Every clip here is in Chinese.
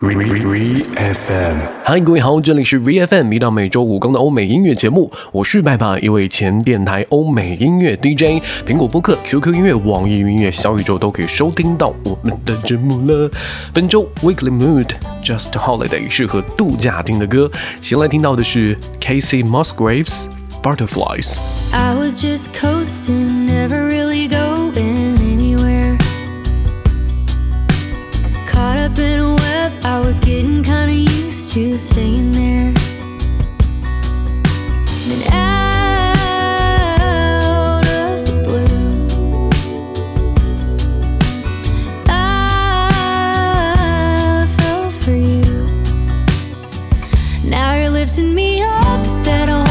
V F M，嗨，各位好，这里是 V F M，一档每周五更的欧美音乐节目。我是拜爸，一位前电台欧美音乐 DJ，苹果播客、QQ 音乐、网易云音乐、小宇宙都可以收听到我们的节目了。本周 Weekly Mood Just Holiday 适合度假听的歌，先来听到的是 Casey Musgraves Butterflies。I was just coasting, never really going to staying there. And out of the blue, I fell for you. Now you're lifting me up instead of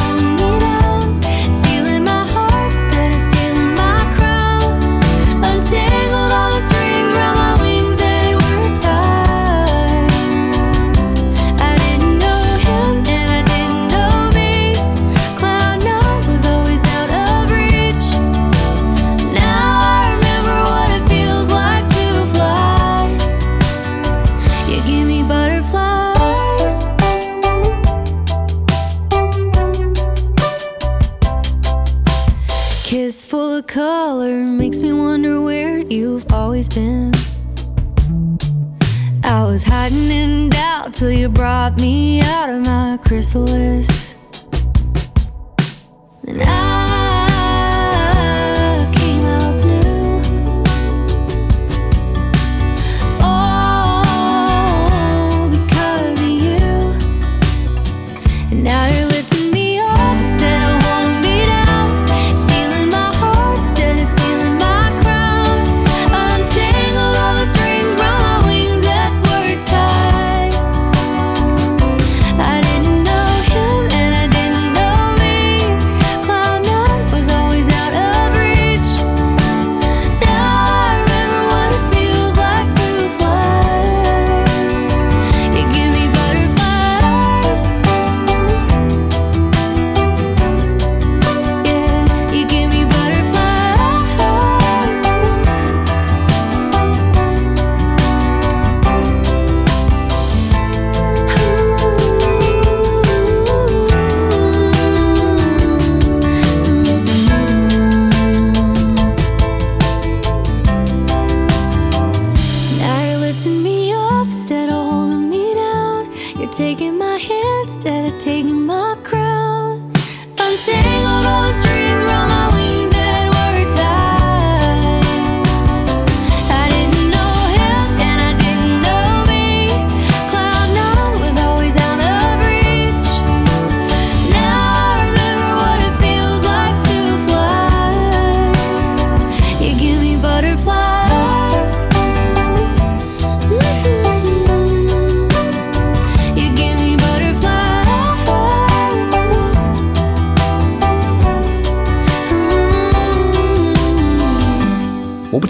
been. I was hiding in doubt till you brought me out of my chrysalis.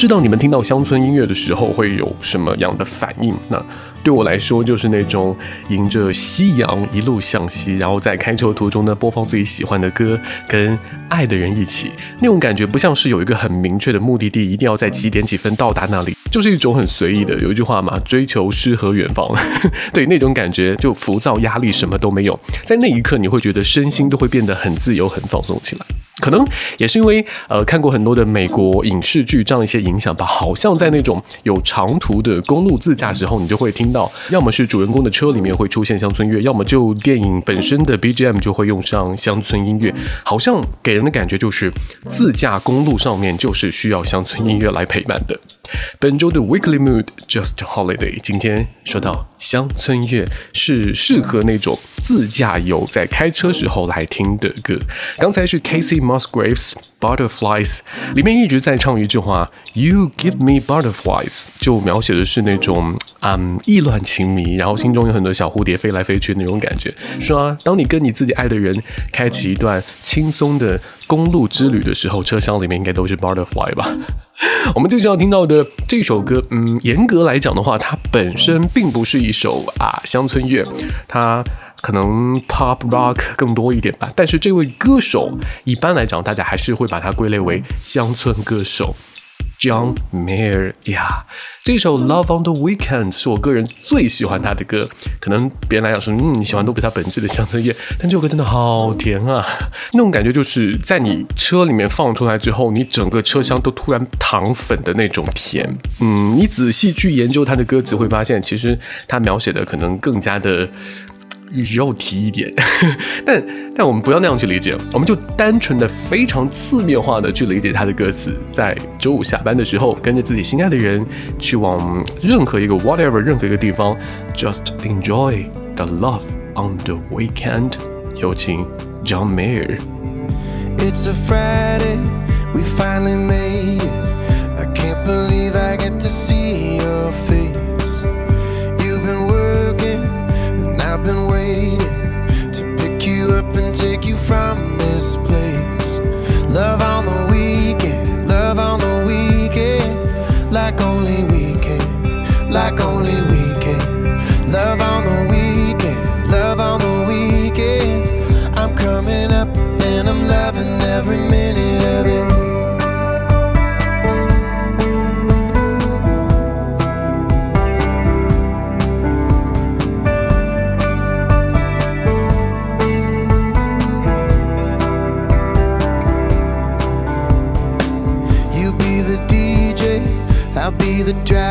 知道你们听到乡村音乐的时候会有什么样的反应。那对我来说，就是那种迎着夕阳一路向西，然后在开车途中呢播放自己喜欢的歌，跟爱的人一起，那种感觉不像是有一个很明确的目的地，一定要在几点几分到达那里，就是一种很随意的。有一句话嘛，追求诗和远方，对那种感觉就浮躁、压力什么都没有，在那一刻你会觉得身心都会变得很自由、很放松起来。可能也是因为呃看过很多的美国影视剧这样一些影响吧，好像在那种有长途的公路自驾时候，你就会听到，要么是主人公的车里面会出现乡村乐，要么就电影本身的 BGM 就会用上乡村音乐，好像给人的感觉就是自驾公路上面就是需要乡村音乐来陪伴的。本周的 Weekly Mood Just Holiday，今天说到乡村乐是适合那种自驾游在开车时候来听的歌。刚才是 Casey Musgraves Butterflies，里面一直在唱一句话：“You give me butterflies”，就描写的是那种嗯意乱情迷，然后心中有很多小蝴蝶飞来飞去的那种感觉。说啊，当你跟你自己爱的人开启一段轻松的公路之旅的时候，车厢里面应该都是 butterfly 吧。我们接着要听到的这首歌，嗯，严格来讲的话，它本身并不是一首啊乡村乐，它可能 pop rock 更多一点吧。但是这位歌手，一般来讲，大家还是会把它归类为乡村歌手。John Mayer 呀，这首《Love on the Weekend》是我个人最喜欢他的歌。可能别人来讲说，嗯，你喜欢都不是他本质的乡村乐，但这首歌真的好甜啊！那种感觉就是在你车里面放出来之后，你整个车厢都突然糖粉的那种甜。嗯，你仔细去研究他的歌词，会发现其实他描写的可能更加的。肉体一点，但但我们不要那样去理解，我们就单纯的、非常字面化的去理解他的歌词。在周五下班的时候，跟着自己心爱的人去往任何一个 whatever 任何一个地方，just enjoy the love on the weekend。有请 John Mayer。It's a Friday, we finally made it. I can't believe I get to see your face. From this place. Love the drive.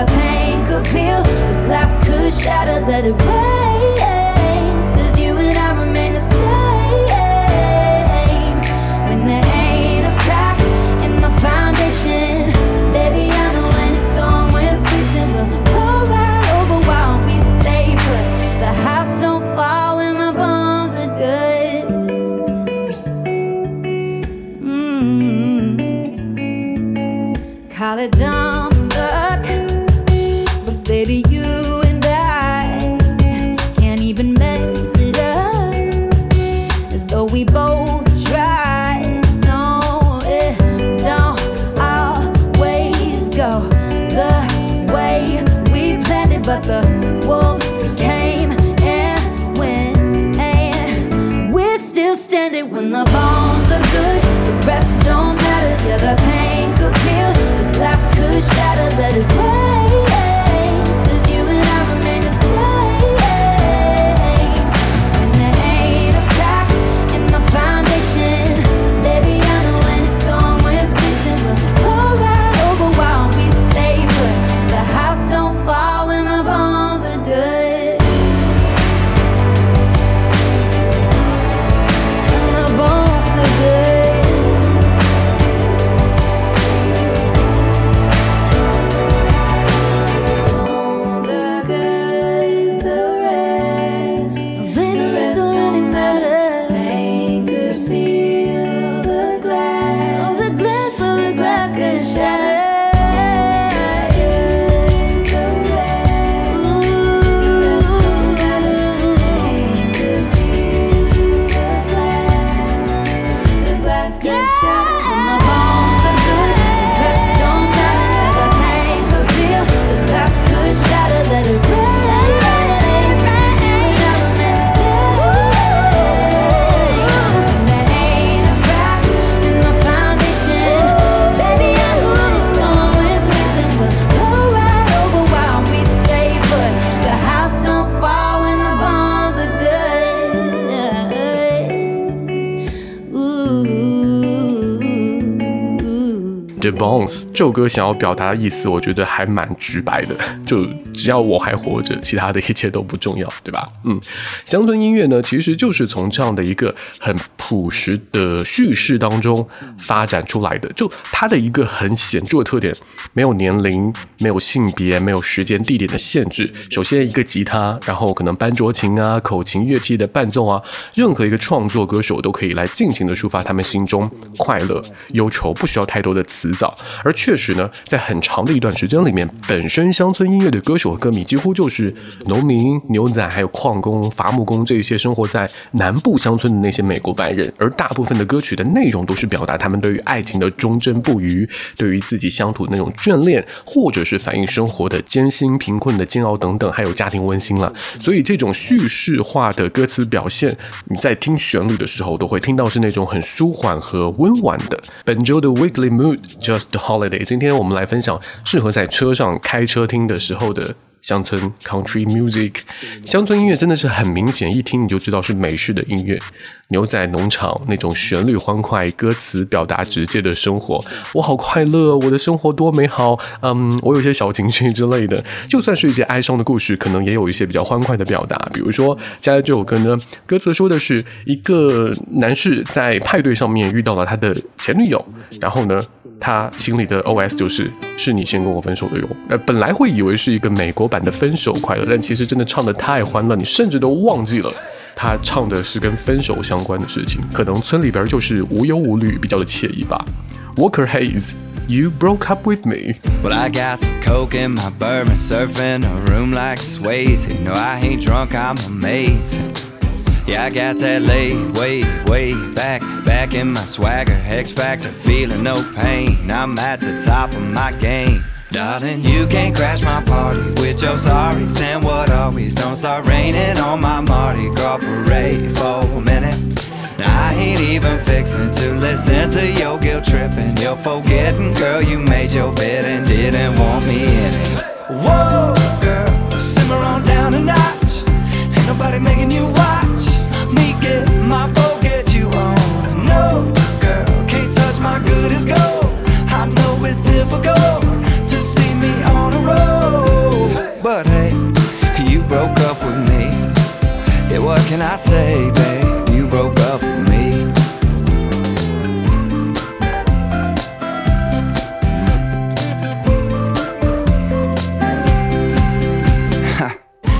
The pain could peel, the glass could shatter. Let it rain, we both Ooh. The Bones 这首歌想要表达的意思，我觉得还蛮直白的，就只要我还活着，其他的一切都不重要，对吧？嗯，乡村音乐呢，其实就是从这样的一个很朴实的叙事当中发展出来的。就它的一个很显著的特点，没有年龄，没有性别，没有时间、地点的限制。首先一个吉他，然后可能班卓琴啊、口琴乐器的伴奏啊，任何一个创作歌手都可以来尽情的抒发他们心中快乐、忧愁，不需要太多的词藻。而确实呢，在很长的一段时间里面，本身乡村音乐的歌手和歌迷几乎就是农民、牛仔，还有矿工、伐木工这些生活在南部乡村的那些美国白人。而大部分的歌曲的内容都是表达他们对于爱情的忠贞不渝，对于自己乡土那种眷恋，或者是反映生活的艰辛、贫困的煎熬等等，还有家庭温馨了。所以这种叙事化的歌词表现，你在听旋律的时候，都会听到是那种很舒缓和温婉的。本周的 Weekly Mood Just Holiday，今天我们来分享适合在车上开车听的时候的。乡村 country music，乡村音乐真的是很明显，一听你就知道是美式的音乐。牛仔农场那种旋律欢快、歌词表达直接的生活，我好快乐，我的生活多美好。嗯，我有些小情绪之类的。就算是一些哀伤的故事，可能也有一些比较欢快的表达。比如说，接下来这首歌呢，歌词说的是一个男士在派对上面遇到了他的前女友，然后呢。他心里的 OS 就是是你先跟我分手的哟。呃，本来会以为是一个美国版的分手快乐，但其实真的唱的太欢乐，你甚至都忘记了他唱的是跟分手相关的事情。可能村里边就是无忧无虑，比较的惬意吧。Walker Hayes。You broke up with me. Well, I got some coke in my bourbon, surfing a room like Swayze. No, I ain't drunk, I'm amazing. Yeah, I got that lay way, way back, back in my swagger. X Factor, feeling no pain. I'm at the top of my game. Darling, you can't crash my party with your sorries and what always don't start raining on my Mardi Gras parade for a minute. I ain't even fixing to listen to your guilt tripping. You're forgetting, girl, you made your bed and didn't want me in it. Whoa, girl, simmer on down a notch. Ain't nobody making you watch me get my forget you on. No, girl, can't touch my good as gold. I know it's difficult what can I say, babe? You broke up with me.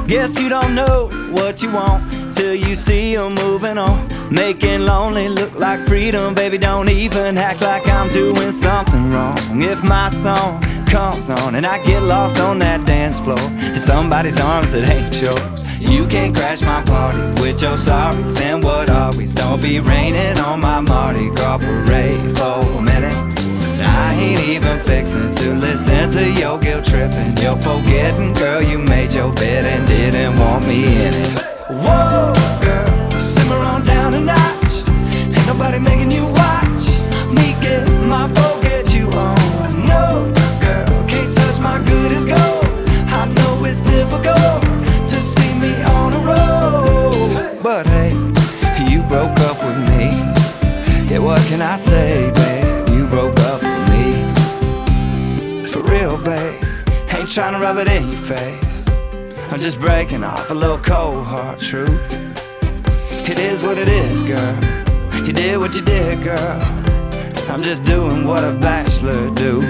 Guess you don't know what you want till you see them moving on. Making lonely look like freedom, baby. Don't even act like I'm doing something wrong. If my song comes on and I get lost on that dance floor, in somebody's arms that ain't yours. You can't crash my party with your sorries and what always. Don't be raining on my Mardi Gras parade for a minute. I ain't even fixing to listen to your guilt tripping. You're forgetting, girl, you made your bed and didn't want me in it. Whoa, girl, simmer on down a notch. Ain't nobody making you can I say, babe? You broke up with me. For real, babe. Ain't trying to rub it in your face. I'm just breaking off a little cold hard truth. It is what it is, girl. You did what you did, girl. I'm just doing what a bachelor do.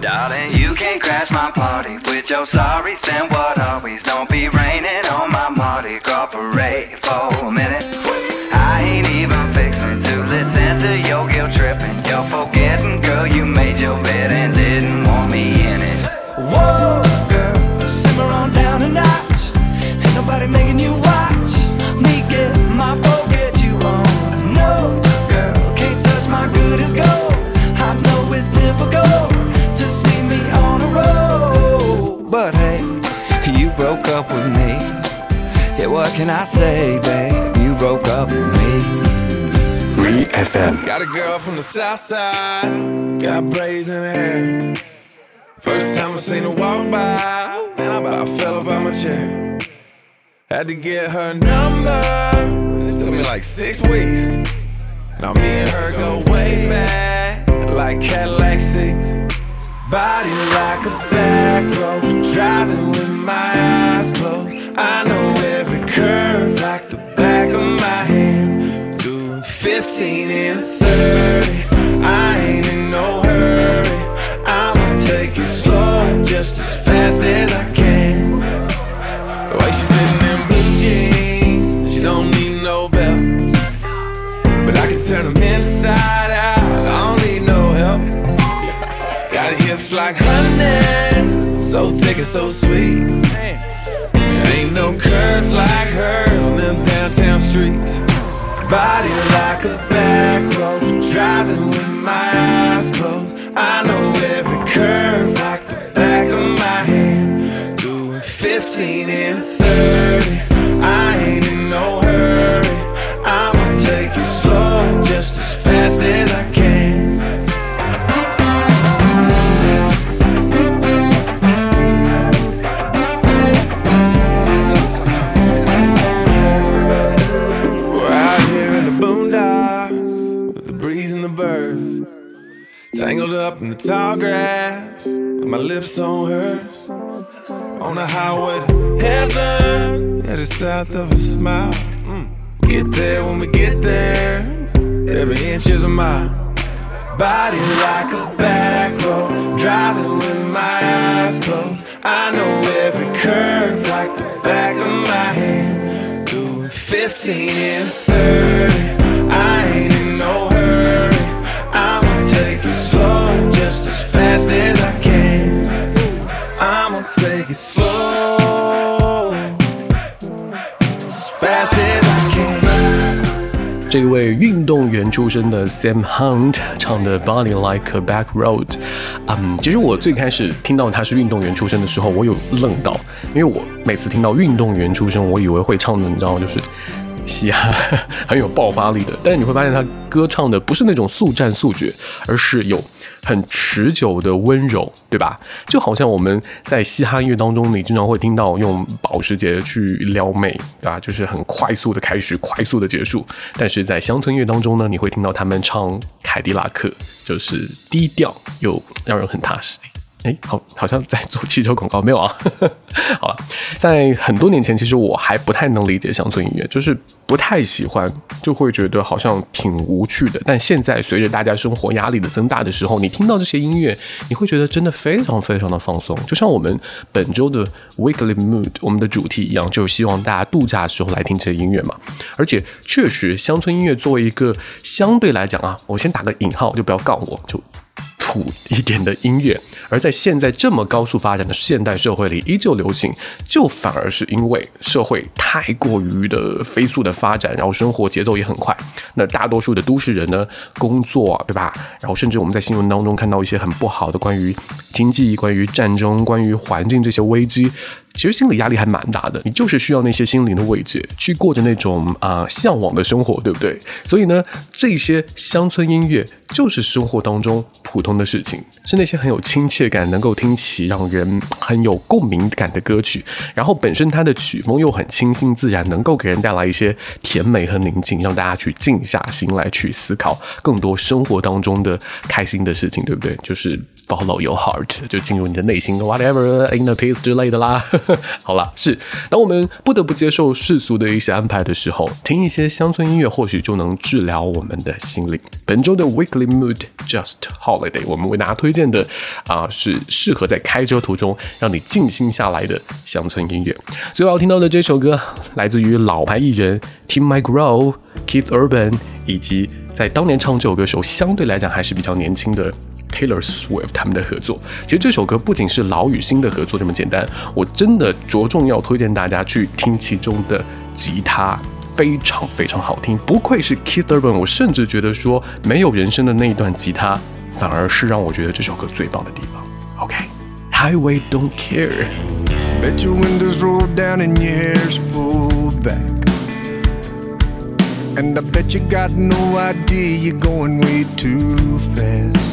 Darling, you can't crash my party with your sorries and what always. Don't be raining on my Mardi Gras parade for a minute. I ain't even after your guilt forgetting, girl, you made your bed and didn't want me in it. Whoa, girl, simmer on down a notch. Ain't nobody making you watch me get my forget you. No, girl, can't touch my good as gold. I know it's difficult to see me on a but hey, you broke up with me. Yeah, what can I say, babe? You broke up with me. FM. Got a girl from the south side, got braids in her hair. First time I seen her walk by, man, I about fell up out my chair. Had to get her number, and it took me like six weeks. Now me and her go way back, like Cadillac seats. Body like a back road, driving with my eyes closed. I know every curve like the 15 and 30, I ain't in no hurry. I'ma take it slow, just as fast as I can. The way she fitting in blue jeans, she don't need no belt. But I can turn them inside out, I don't need no help. Got hips like honey, so thick and so sweet. There ain't no curves like hers on them downtown streets. Body like a back road, driving with in the tall grass with my lips on hers. On the highway to heaven, at the south of a smile. Mm. We Get there when we get there, every inch is a mile. Body like a back road, driving with my eyes closed. I know every curve like the back of my hand. Doing 15 and 30, slow, just as fast as I can. I'ma take it slow, just as fast as I can. 这位运动员出身的 Sam Hunt 唱的《Body Like a Back Road》，嗯，其实我最开始听到他是运动员出身的时候，我有愣到，因为我每次听到运动员出身，我以为会唱的，你知道吗？就是 嘻哈，很有爆发力的。但是你会发现他歌唱的不是那种速战速决，而是有很持久的温柔，对吧？就好像我们在嘻哈音乐当中，你经常会听到用保时捷去撩妹，对吧？就是很快速的开始，快速的结束。但是在乡村音乐当中呢，你会听到他们唱凯迪拉克，就是低调又让人很踏实。哎，好，好像在做汽车广告，没有啊？好了，在很多年前，其实我还不太能理解乡村音乐，就是不太喜欢，就会觉得好像挺无趣的。但现在随着大家生活压力的增大的时候，你听到这些音乐，你会觉得真的非常非常的放松，就像我们本周的 Weekly Mood 我们的主题一样，就是希望大家度假的时候来听这些音乐嘛。而且确实，乡村音乐作为一个相对来讲啊，我先打个引号，就不要告我，就。土一点的音乐，而在现在这么高速发展的现代社会里依旧流行，就反而是因为社会太过于的飞速的发展，然后生活节奏也很快。那大多数的都市人呢，工作对吧？然后甚至我们在新闻当中看到一些很不好的关于经济、关于战争、关于环境这些危机。其实心理压力还蛮大的，你就是需要那些心灵的慰藉，去过着那种啊、向往的生活，对不对？所以呢，这些乡村音乐就是生活当中普通的事情，是那些很有亲切感、能够听起让人很有共鸣感的歌曲。然后本身它的曲风又很清新自然，能够给人带来一些甜美和宁静，让大家去静下心来去思考更多生活当中的开心的事情，对不对？就是。Follow your heart，就进入你的内心，whatever inner peace 之类的啦。好啦，是当我们不得不接受世俗的一些安排的时候，听一些乡村音乐，或许就能治疗我们的心灵。本周的 Weekly Mood Just Holiday，我们为大家推荐的啊、是适合在开车途中让你静心下来的乡村音乐。最后要听到的这首歌，来自于老牌艺人 Tim McGraw、Keith Urban，以及在当年唱这首歌时候相对来讲还是比较年轻的。Taylor Swift 他们的合作，其实这首歌不仅是老与新的合作这么简单，我真的着重要推荐大家去听其中的吉他，非常非常好听，不愧是 Keith Urban，我甚至觉得说没有人声的那一段吉他，反而是让我觉得这首歌最棒的地方。OK，Highway、Don't Care。Bet your windows roll down and your hair's pulled back. And I bet you got no idea you're going way too fast.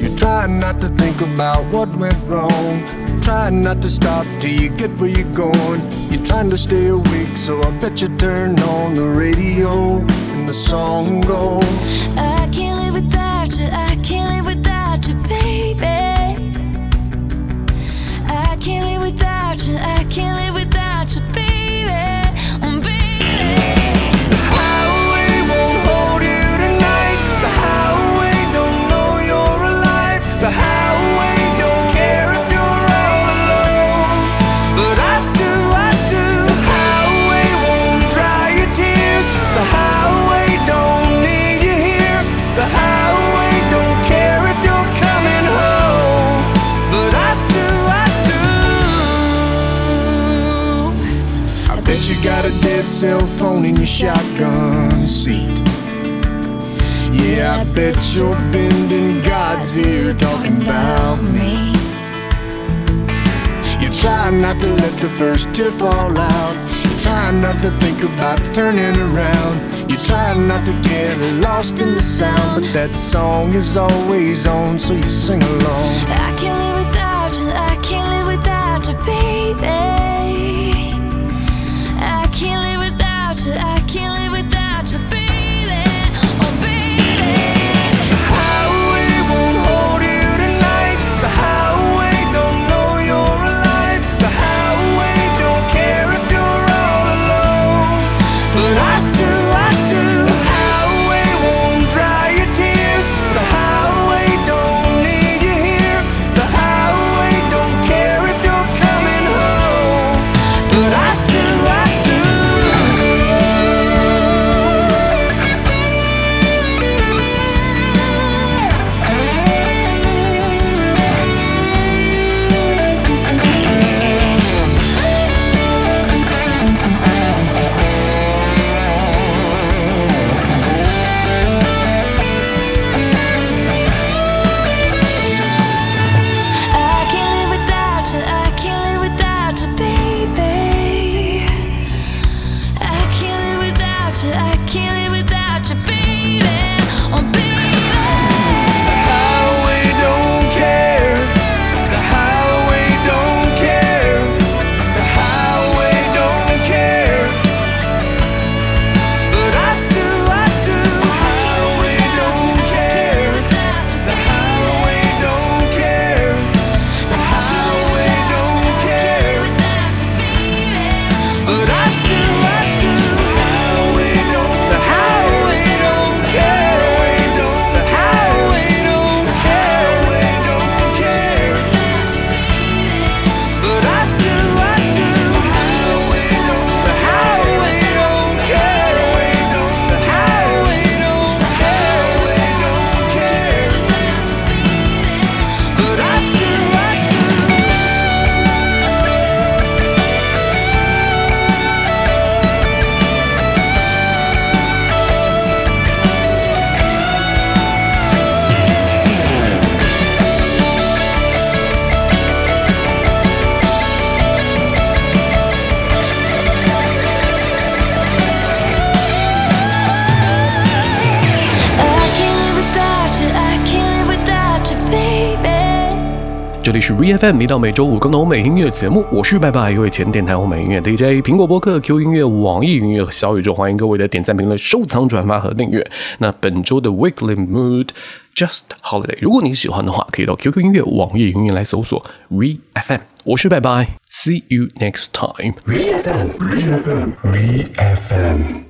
You're trying not to think about what went wrong. Trying not to stop till you get where you're going. You're trying to stay awake, so I bet you turn on the radio and the song goes. Shotgun seat. Yeah, I bet you're bending God's ear talking about me. You try not to let the first tear fall out. You try not to think about turning around. You try not to get lost in the sound, but that song is always on, so you sing along. 这里是 VFM，一到每周五更的欧美音乐节目，我是拜拜，一位前电台欧美音乐 DJ，苹果播客、Q 音乐、网易云音乐和小宇宙，欢迎各位的点赞、评论、收藏、转发和订阅。那本周的 Weekly Mood Just Holiday，如果你喜欢的话，可以到 QQ 音乐、网易云音乐来搜索 VFM。我是拜拜，See you next time。VFM, VFM, VFM.